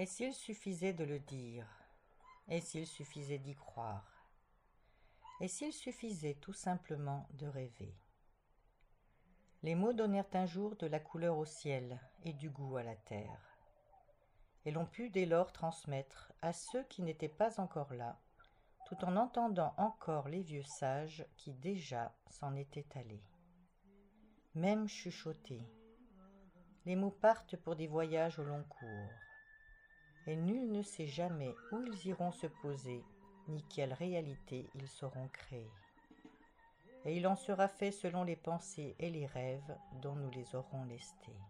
Et s'il suffisait de le dire Et s'il suffisait d'y croire Et s'il suffisait tout simplement de rêver Les mots donnèrent un jour de la couleur au ciel et du goût à la terre. Et l'on put dès lors transmettre à ceux qui n'étaient pas encore là, tout en entendant encore les vieux sages qui déjà s'en étaient allés. Même chuchoter. Les mots partent pour des voyages au long cours et nul ne sait jamais où ils iront se poser, ni quelle réalité ils sauront créer. Et il en sera fait selon les pensées et les rêves dont nous les aurons lestés.